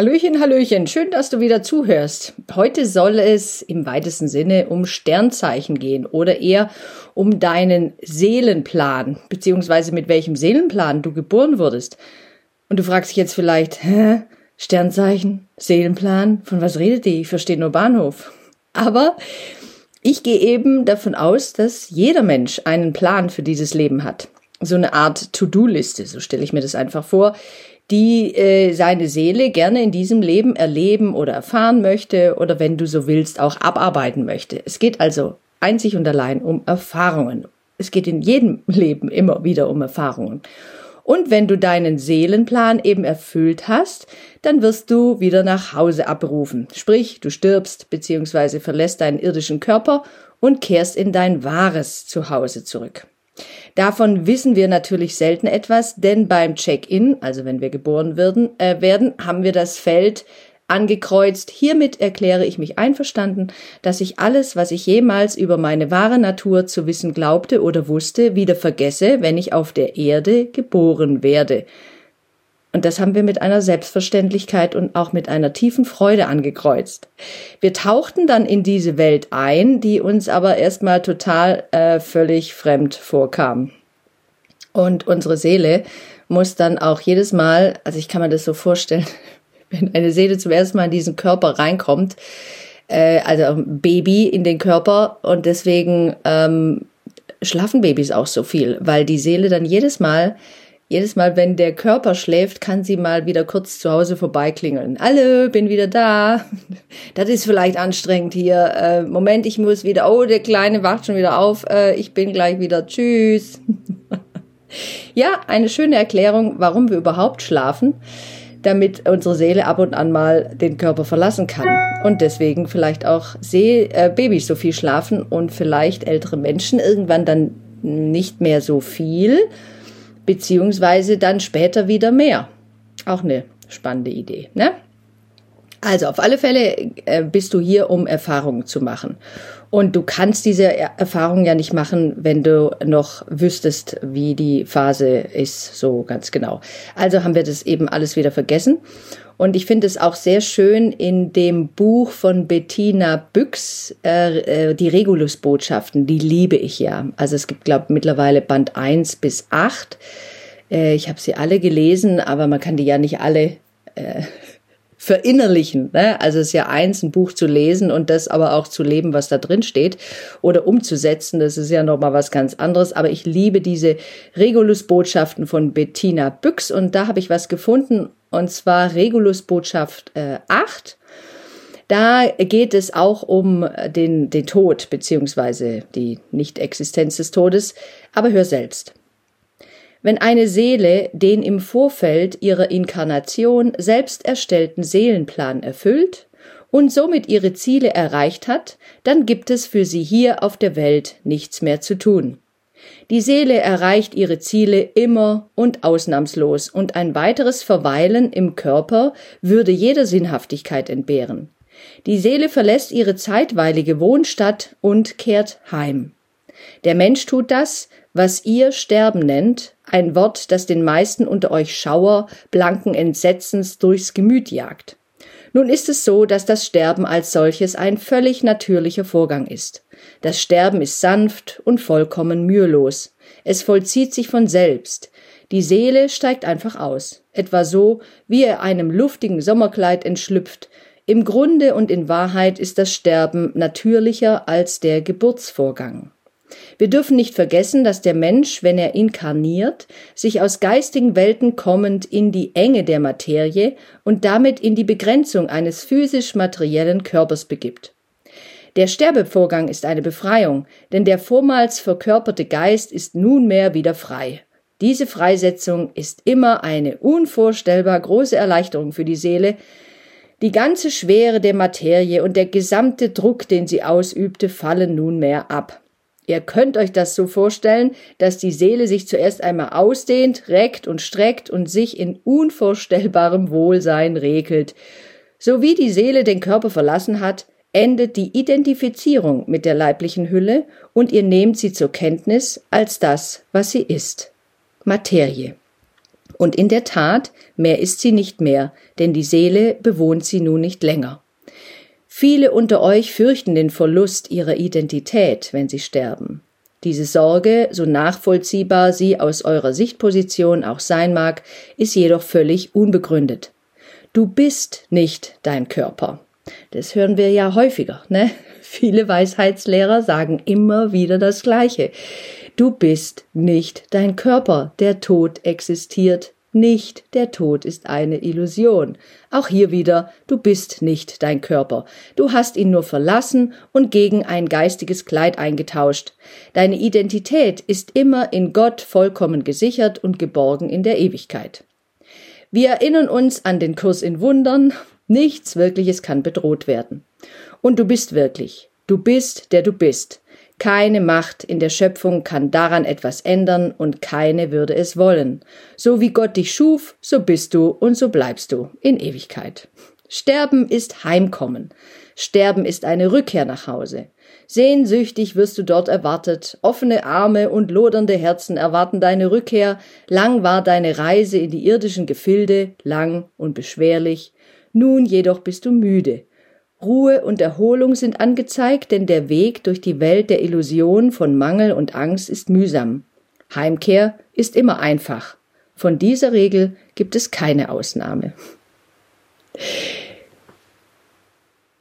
Hallöchen, Hallöchen, schön, dass du wieder zuhörst. Heute soll es im weitesten Sinne um Sternzeichen gehen oder eher um deinen Seelenplan, beziehungsweise mit welchem Seelenplan du geboren wurdest. Und du fragst dich jetzt vielleicht, hä? Sternzeichen, Seelenplan, von was redet die? Ich verstehe nur Bahnhof. Aber ich gehe eben davon aus, dass jeder Mensch einen Plan für dieses Leben hat. So eine Art To-Do-Liste, so stelle ich mir das einfach vor, die äh, seine Seele gerne in diesem Leben erleben oder erfahren möchte oder wenn du so willst, auch abarbeiten möchte. Es geht also einzig und allein um Erfahrungen. Es geht in jedem Leben immer wieder um Erfahrungen. Und wenn du deinen Seelenplan eben erfüllt hast, dann wirst du wieder nach Hause abberufen. Sprich, du stirbst bzw. verlässt deinen irdischen Körper und kehrst in dein wahres Zuhause zurück. Davon wissen wir natürlich selten etwas, denn beim Check-in, also wenn wir geboren werden, äh, werden, haben wir das Feld angekreuzt. Hiermit erkläre ich mich einverstanden, dass ich alles, was ich jemals über meine wahre Natur zu wissen glaubte oder wusste, wieder vergesse, wenn ich auf der Erde geboren werde. Und das haben wir mit einer Selbstverständlichkeit und auch mit einer tiefen Freude angekreuzt. Wir tauchten dann in diese Welt ein, die uns aber erstmal total äh, völlig fremd vorkam. Und unsere Seele muss dann auch jedes Mal, also ich kann mir das so vorstellen, wenn eine Seele zum ersten Mal in diesen Körper reinkommt, äh, also ein Baby in den Körper und deswegen ähm, schlafen Babys auch so viel, weil die Seele dann jedes Mal jedes Mal, wenn der Körper schläft, kann sie mal wieder kurz zu Hause vorbeiklingeln. Hallo, bin wieder da. Das ist vielleicht anstrengend hier. Äh, Moment, ich muss wieder. Oh, der Kleine wacht schon wieder auf. Äh, ich bin gleich wieder. Tschüss. ja, eine schöne Erklärung, warum wir überhaupt schlafen, damit unsere Seele ab und an mal den Körper verlassen kann. Und deswegen vielleicht auch See äh, Babys so viel schlafen und vielleicht ältere Menschen irgendwann dann nicht mehr so viel beziehungsweise dann später wieder mehr. Auch eine spannende Idee, ne? Also auf alle Fälle äh, bist du hier, um Erfahrungen zu machen. Und du kannst diese Erfahrung ja nicht machen, wenn du noch wüsstest, wie die Phase ist, so ganz genau. Also haben wir das eben alles wieder vergessen. Und ich finde es auch sehr schön in dem Buch von Bettina Büchs, äh, äh, die Regulus-Botschaften, die liebe ich ja. Also es gibt, glaube ich, mittlerweile Band 1 bis 8. Äh, ich habe sie alle gelesen, aber man kann die ja nicht alle äh, verinnerlichen. Ne? Also es ist ja eins, ein Buch zu lesen und das aber auch zu leben, was da drin steht oder umzusetzen. Das ist ja nochmal was ganz anderes. Aber ich liebe diese Regulus-Botschaften von Bettina Büchs und da habe ich was gefunden und zwar Regulus Botschaft äh, 8. Da geht es auch um den, den Tod beziehungsweise die Nichtexistenz des Todes. Aber hör selbst. Wenn eine Seele den im Vorfeld ihrer Inkarnation selbst erstellten Seelenplan erfüllt und somit ihre Ziele erreicht hat, dann gibt es für sie hier auf der Welt nichts mehr zu tun. Die Seele erreicht ihre Ziele immer und ausnahmslos, und ein weiteres Verweilen im Körper würde jeder Sinnhaftigkeit entbehren. Die Seele verlässt ihre zeitweilige Wohnstadt und kehrt heim. Der Mensch tut das, was ihr Sterben nennt, ein Wort, das den meisten unter euch Schauer blanken Entsetzens durchs Gemüt jagt. Nun ist es so, dass das Sterben als solches ein völlig natürlicher Vorgang ist. Das Sterben ist sanft und vollkommen mühelos. Es vollzieht sich von selbst. Die Seele steigt einfach aus, etwa so, wie er einem luftigen Sommerkleid entschlüpft. Im Grunde und in Wahrheit ist das Sterben natürlicher als der Geburtsvorgang. Wir dürfen nicht vergessen, dass der Mensch, wenn er inkarniert, sich aus geistigen Welten kommend in die Enge der Materie und damit in die Begrenzung eines physisch-materiellen Körpers begibt. Der Sterbevorgang ist eine Befreiung, denn der vormals verkörperte Geist ist nunmehr wieder frei. Diese Freisetzung ist immer eine unvorstellbar große Erleichterung für die Seele, Die ganze Schwere der Materie und der gesamte Druck, den sie ausübte, fallen nunmehr ab. Ihr könnt euch das so vorstellen, dass die Seele sich zuerst einmal ausdehnt, reckt und streckt und sich in unvorstellbarem Wohlsein regelt. So wie die Seele den Körper verlassen hat, endet die Identifizierung mit der leiblichen Hülle und ihr nehmt sie zur Kenntnis als das, was sie ist. Materie. Und in der Tat, mehr ist sie nicht mehr, denn die Seele bewohnt sie nun nicht länger. Viele unter euch fürchten den Verlust ihrer Identität, wenn sie sterben. Diese Sorge, so nachvollziehbar sie aus eurer Sichtposition auch sein mag, ist jedoch völlig unbegründet. Du bist nicht dein Körper. Das hören wir ja häufiger, ne? Viele Weisheitslehrer sagen immer wieder das Gleiche. Du bist nicht dein Körper. Der Tod existiert nicht, der Tod ist eine Illusion. Auch hier wieder, du bist nicht dein Körper. Du hast ihn nur verlassen und gegen ein geistiges Kleid eingetauscht. Deine Identität ist immer in Gott vollkommen gesichert und geborgen in der Ewigkeit. Wir erinnern uns an den Kurs in Wundern. Nichts Wirkliches kann bedroht werden. Und du bist wirklich. Du bist, der du bist. Keine Macht in der Schöpfung kann daran etwas ändern und keine würde es wollen. So wie Gott dich schuf, so bist du und so bleibst du in Ewigkeit. Sterben ist Heimkommen. Sterben ist eine Rückkehr nach Hause. Sehnsüchtig wirst du dort erwartet, offene Arme und lodernde Herzen erwarten deine Rückkehr, lang war deine Reise in die irdischen Gefilde, lang und beschwerlich, nun jedoch bist du müde, Ruhe und Erholung sind angezeigt, denn der Weg durch die Welt der Illusion von Mangel und Angst ist mühsam. Heimkehr ist immer einfach. Von dieser Regel gibt es keine Ausnahme.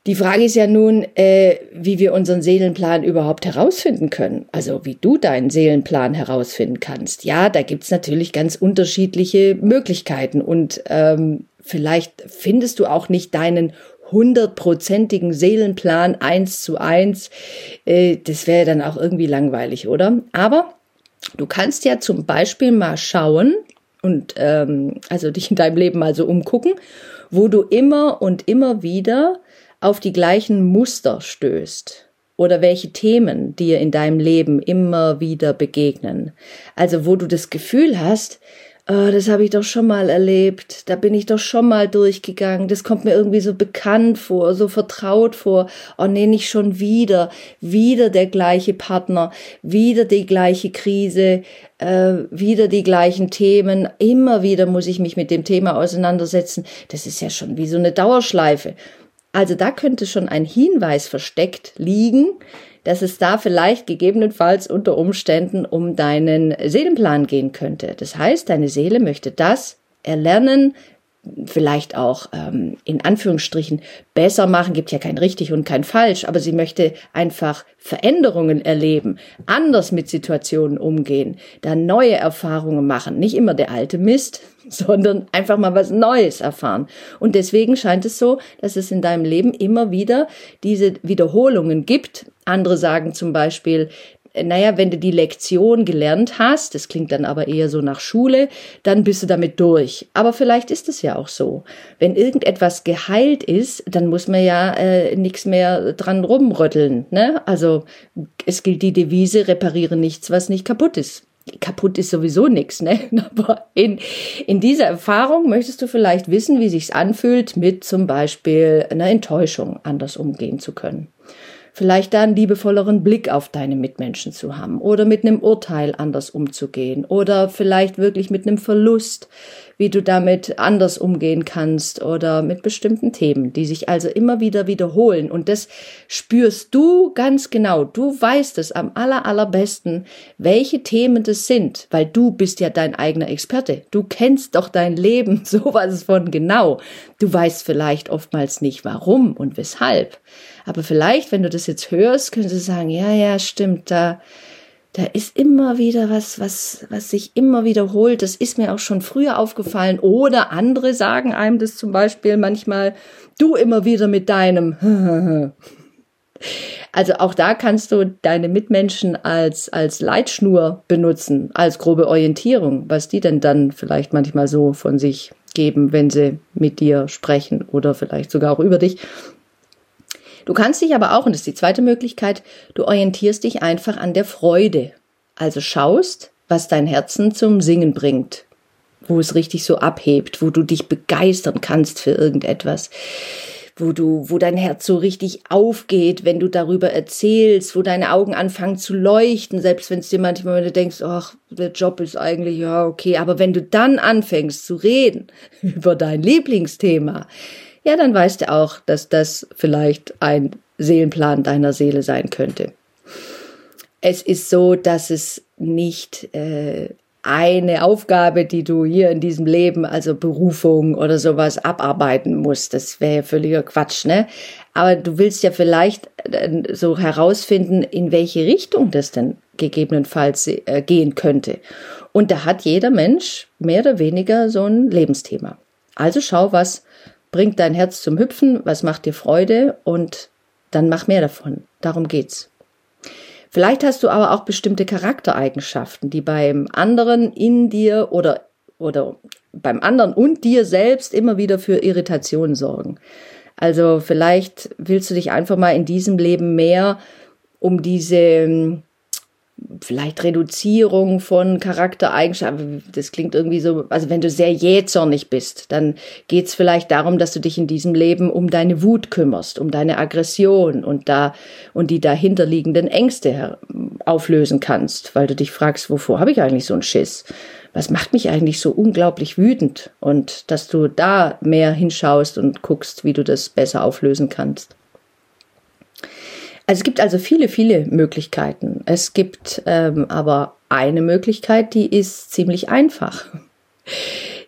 Die Frage ist ja nun, äh, wie wir unseren Seelenplan überhaupt herausfinden können. Also wie du deinen Seelenplan herausfinden kannst. Ja, da gibt's natürlich ganz unterschiedliche Möglichkeiten und ähm, vielleicht findest du auch nicht deinen hundertprozentigen Seelenplan eins zu eins. Äh, das wäre dann auch irgendwie langweilig, oder? Aber du kannst ja zum Beispiel mal schauen und ähm, also dich in deinem Leben mal so umgucken, wo du immer und immer wieder auf die gleichen Muster stößt oder welche Themen dir in deinem Leben immer wieder begegnen. Also wo du das Gefühl hast, oh, das habe ich doch schon mal erlebt, da bin ich doch schon mal durchgegangen, das kommt mir irgendwie so bekannt vor, so vertraut vor, oh nee, nicht schon wieder, wieder der gleiche Partner, wieder die gleiche Krise, äh, wieder die gleichen Themen, immer wieder muss ich mich mit dem Thema auseinandersetzen, das ist ja schon wie so eine Dauerschleife. Also da könnte schon ein Hinweis versteckt liegen, dass es da vielleicht gegebenenfalls unter Umständen um deinen Seelenplan gehen könnte. Das heißt, deine Seele möchte das erlernen, vielleicht auch ähm, in Anführungsstrichen besser machen, gibt ja kein richtig und kein falsch, aber sie möchte einfach Veränderungen erleben, anders mit Situationen umgehen, da neue Erfahrungen machen, nicht immer der alte Mist, sondern einfach mal was Neues erfahren. Und deswegen scheint es so, dass es in deinem Leben immer wieder diese Wiederholungen gibt. Andere sagen zum Beispiel, naja, wenn du die Lektion gelernt hast, das klingt dann aber eher so nach Schule, dann bist du damit durch. Aber vielleicht ist es ja auch so. Wenn irgendetwas geheilt ist, dann muss man ja äh, nichts mehr dran rumrütteln. Ne? Also es gilt die Devise, repariere nichts, was nicht kaputt ist. Kaputt ist sowieso nichts, ne? Aber in, in dieser Erfahrung möchtest du vielleicht wissen, wie sich's anfühlt, mit zum Beispiel einer Enttäuschung anders umgehen zu können vielleicht da einen liebevolleren Blick auf deine Mitmenschen zu haben oder mit einem Urteil anders umzugehen oder vielleicht wirklich mit einem Verlust, wie du damit anders umgehen kannst oder mit bestimmten Themen, die sich also immer wieder wiederholen. Und das spürst du ganz genau. Du weißt es am aller, allerbesten, welche Themen das sind, weil du bist ja dein eigener Experte. Du kennst doch dein Leben sowas von genau. Du weißt vielleicht oftmals nicht warum und weshalb. Aber vielleicht, wenn du das jetzt hörst, könntest du sagen, ja, ja, stimmt, da, da ist immer wieder was, was, was sich immer wiederholt. Das ist mir auch schon früher aufgefallen. Oder andere sagen einem das zum Beispiel manchmal, du immer wieder mit deinem. Also auch da kannst du deine Mitmenschen als, als Leitschnur benutzen, als grobe Orientierung, was die denn dann vielleicht manchmal so von sich geben, wenn sie mit dir sprechen oder vielleicht sogar auch über dich. Du kannst dich aber auch, und das ist die zweite Möglichkeit, du orientierst dich einfach an der Freude. Also schaust, was dein Herzen zum Singen bringt, wo es richtig so abhebt, wo du dich begeistern kannst für irgendetwas wo du, wo dein Herz so richtig aufgeht, wenn du darüber erzählst, wo deine Augen anfangen zu leuchten, selbst wenn es dir manchmal, wenn du denkst, ach, der Job ist eigentlich, ja, okay, aber wenn du dann anfängst zu reden über dein Lieblingsthema, ja, dann weißt du auch, dass das vielleicht ein Seelenplan deiner Seele sein könnte. Es ist so, dass es nicht äh, eine Aufgabe, die du hier in diesem Leben, also Berufung oder sowas, abarbeiten musst. Das wäre ja völliger Quatsch, ne? Aber du willst ja vielleicht äh, so herausfinden, in welche Richtung das denn gegebenenfalls äh, gehen könnte. Und da hat jeder Mensch mehr oder weniger so ein Lebensthema. Also schau, was bringt dein Herz zum Hüpfen, was macht dir Freude und dann mach mehr davon. Darum geht's. Vielleicht hast du aber auch bestimmte Charaktereigenschaften, die beim anderen in dir oder, oder beim anderen und dir selbst immer wieder für Irritation sorgen. Also vielleicht willst du dich einfach mal in diesem Leben mehr um diese vielleicht Reduzierung von Charaktereigenschaften. Das klingt irgendwie so, also wenn du sehr jähzornig bist, dann geht's vielleicht darum, dass du dich in diesem Leben um deine Wut kümmerst, um deine Aggression und da und die dahinterliegenden Ängste auflösen kannst, weil du dich fragst, wovor habe ich eigentlich so einen Schiss? Was macht mich eigentlich so unglaublich wütend? Und dass du da mehr hinschaust und guckst, wie du das besser auflösen kannst. Also es gibt also viele, viele Möglichkeiten. Es gibt ähm, aber eine Möglichkeit, die ist ziemlich einfach.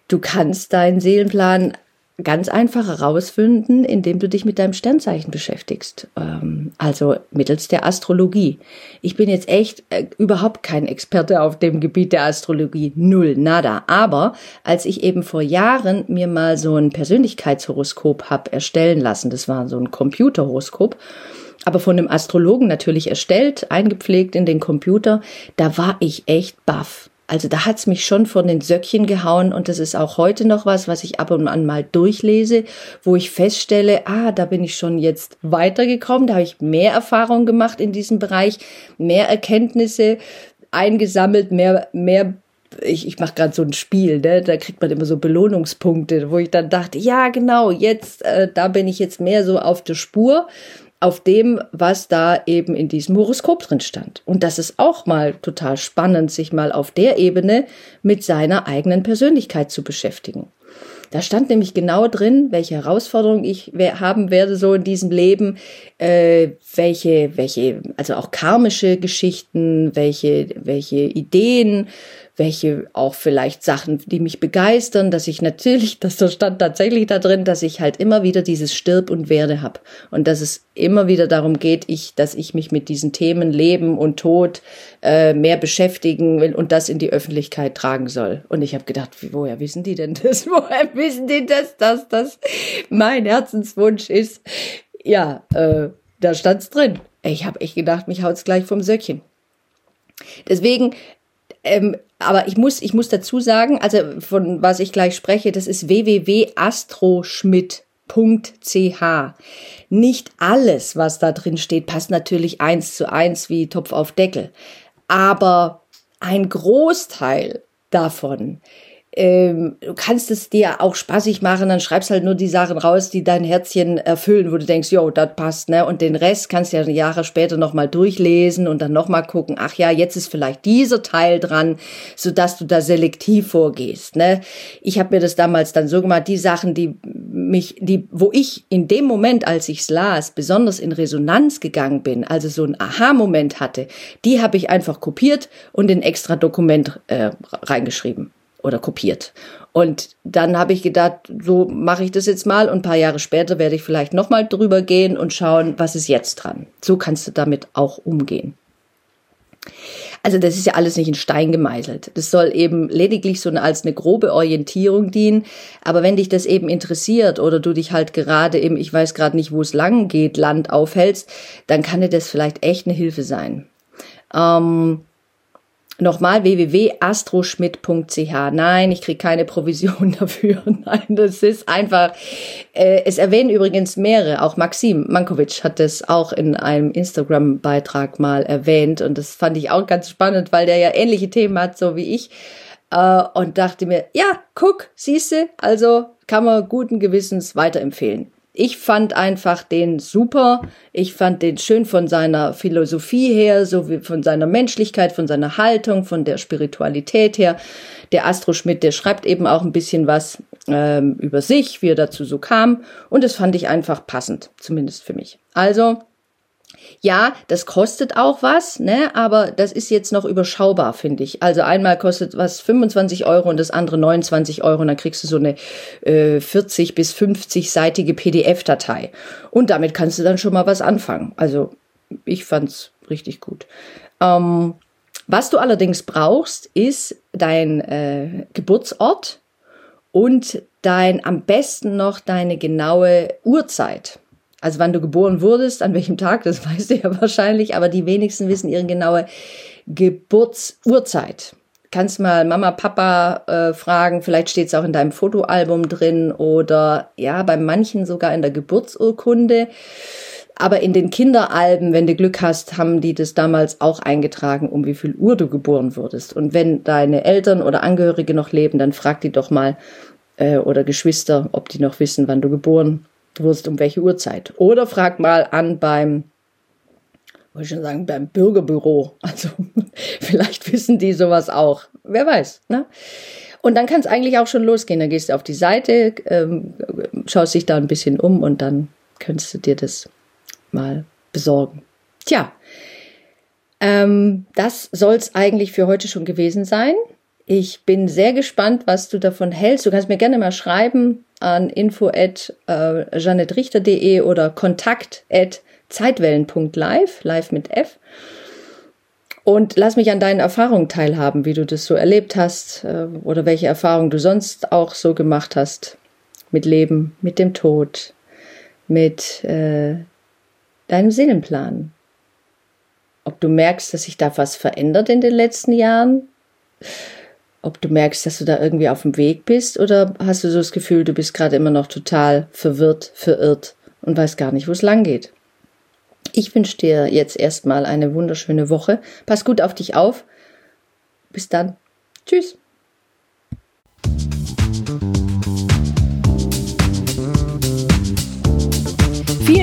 Du kannst deinen Seelenplan ganz einfach herausfinden, indem du dich mit deinem Sternzeichen beschäftigst. Ähm, also mittels der Astrologie. Ich bin jetzt echt äh, überhaupt kein Experte auf dem Gebiet der Astrologie. Null, nada. Aber als ich eben vor Jahren mir mal so ein Persönlichkeitshoroskop hab erstellen lassen, das war so ein Computerhoroskop, aber von einem Astrologen natürlich erstellt, eingepflegt in den Computer, da war ich echt baff. Also da hat's mich schon von den Söckchen gehauen und das ist auch heute noch was, was ich ab und an mal durchlese, wo ich feststelle, ah, da bin ich schon jetzt weitergekommen, da habe ich mehr Erfahrung gemacht in diesem Bereich, mehr Erkenntnisse eingesammelt, mehr, mehr ich, ich mache gerade so ein Spiel, ne? da kriegt man immer so Belohnungspunkte, wo ich dann dachte, ja genau, jetzt, äh, da bin ich jetzt mehr so auf der Spur auf dem, was da eben in diesem Horoskop drin stand. Und das ist auch mal total spannend, sich mal auf der Ebene mit seiner eigenen Persönlichkeit zu beschäftigen. Da stand nämlich genau drin, welche Herausforderungen ich haben werde so in diesem Leben, äh, welche, welche, also auch karmische Geschichten, welche, welche Ideen, welche auch vielleicht Sachen, die mich begeistern, dass ich natürlich, das stand tatsächlich da drin, dass ich halt immer wieder dieses Stirb und Werde habe und dass es immer wieder darum geht, ich, dass ich mich mit diesen Themen Leben und Tod äh, mehr beschäftigen will und das in die Öffentlichkeit tragen soll. Und ich habe gedacht, woher wissen die denn das? Woher wissen die das, dass das mein Herzenswunsch ist? Ja, äh, da stand's drin. Ich habe echt gedacht, mich haut's gleich vom Söckchen. Deswegen ähm, aber ich muss, ich muss dazu sagen, also von was ich gleich spreche, das ist www.astroschmidt.ch. Nicht alles, was da drin steht, passt natürlich eins zu eins wie Topf auf Deckel. Aber ein Großteil davon ähm, du kannst es dir auch spaßig machen, dann schreibst halt nur die Sachen raus, die dein Herzchen erfüllen, wo du denkst, jo, das passt, ne? Und den Rest kannst du ja Jahre später nochmal durchlesen und dann nochmal gucken, ach ja, jetzt ist vielleicht dieser Teil dran, sodass du da selektiv vorgehst, ne? Ich habe mir das damals dann so gemacht, die Sachen, die mich, die, wo ich in dem Moment, als ich's las, besonders in Resonanz gegangen bin, also so ein Aha-Moment hatte, die habe ich einfach kopiert und in extra Dokument äh, reingeschrieben oder kopiert. Und dann habe ich gedacht, so mache ich das jetzt mal und ein paar Jahre später werde ich vielleicht nochmal drüber gehen und schauen, was ist jetzt dran. So kannst du damit auch umgehen. Also das ist ja alles nicht in Stein gemeißelt. Das soll eben lediglich so als eine grobe Orientierung dienen. Aber wenn dich das eben interessiert oder du dich halt gerade eben, ich weiß gerade nicht, wo es lang geht, Land aufhältst, dann kann dir das vielleicht echt eine Hilfe sein. Ähm, Nochmal www.astroschmidt.ch. Nein, ich kriege keine Provision dafür. Nein, das ist einfach. Äh, es erwähnen übrigens mehrere. Auch Maxim Mankovic hat das auch in einem Instagram-Beitrag mal erwähnt. Und das fand ich auch ganz spannend, weil der ja ähnliche Themen hat, so wie ich. Äh, und dachte mir, ja, guck, siehste, also kann man guten Gewissens weiterempfehlen ich fand einfach den super. Ich fand den schön von seiner Philosophie her, so wie von seiner Menschlichkeit, von seiner Haltung, von der Spiritualität her. Der Astro Schmidt, der schreibt eben auch ein bisschen was ähm, über sich, wie er dazu so kam. Und das fand ich einfach passend, zumindest für mich. Also ja, das kostet auch was, ne? aber das ist jetzt noch überschaubar, finde ich. Also einmal kostet was 25 Euro und das andere 29 Euro und dann kriegst du so eine äh, 40 bis 50-seitige PDF-Datei. Und damit kannst du dann schon mal was anfangen. Also ich fand's richtig gut. Ähm, was du allerdings brauchst, ist dein äh, Geburtsort und dein am besten noch deine genaue Uhrzeit. Also wann du geboren wurdest, an welchem Tag, das weißt du ja wahrscheinlich, aber die wenigsten wissen ihre genaue Geburtsurzeit. Kannst mal Mama, Papa äh, fragen, vielleicht steht es auch in deinem Fotoalbum drin oder ja, bei manchen sogar in der Geburtsurkunde. Aber in den Kinderalben, wenn du Glück hast, haben die das damals auch eingetragen, um wie viel Uhr du geboren wurdest. Und wenn deine Eltern oder Angehörige noch leben, dann frag die doch mal äh, oder Geschwister, ob die noch wissen, wann du geboren Du wirst um welche Uhrzeit. Oder frag mal an beim, wollte ich schon sagen, beim Bürgerbüro. Also vielleicht wissen die sowas auch. Wer weiß. Ne? Und dann kann es eigentlich auch schon losgehen. Dann gehst du auf die Seite, ähm, schaust dich da ein bisschen um und dann könntest du dir das mal besorgen. Tja, ähm, das soll es eigentlich für heute schon gewesen sein. Ich bin sehr gespannt, was du davon hältst. Du kannst mir gerne mal schreiben an info at äh, oder kontakt at zeitwellen.live, live mit F. Und lass mich an deinen Erfahrungen teilhaben, wie du das so erlebt hast äh, oder welche Erfahrungen du sonst auch so gemacht hast mit Leben, mit dem Tod, mit äh, deinem Seelenplan. Ob du merkst, dass sich da was verändert in den letzten Jahren ob du merkst, dass du da irgendwie auf dem Weg bist oder hast du so das Gefühl, du bist gerade immer noch total verwirrt, verirrt und weißt gar nicht, wo es lang geht. Ich wünsche dir jetzt erstmal eine wunderschöne Woche. Pass gut auf dich auf. Bis dann. Tschüss.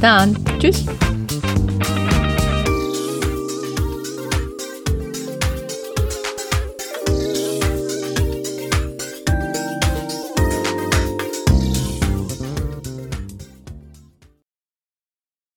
Dann. Tschüss.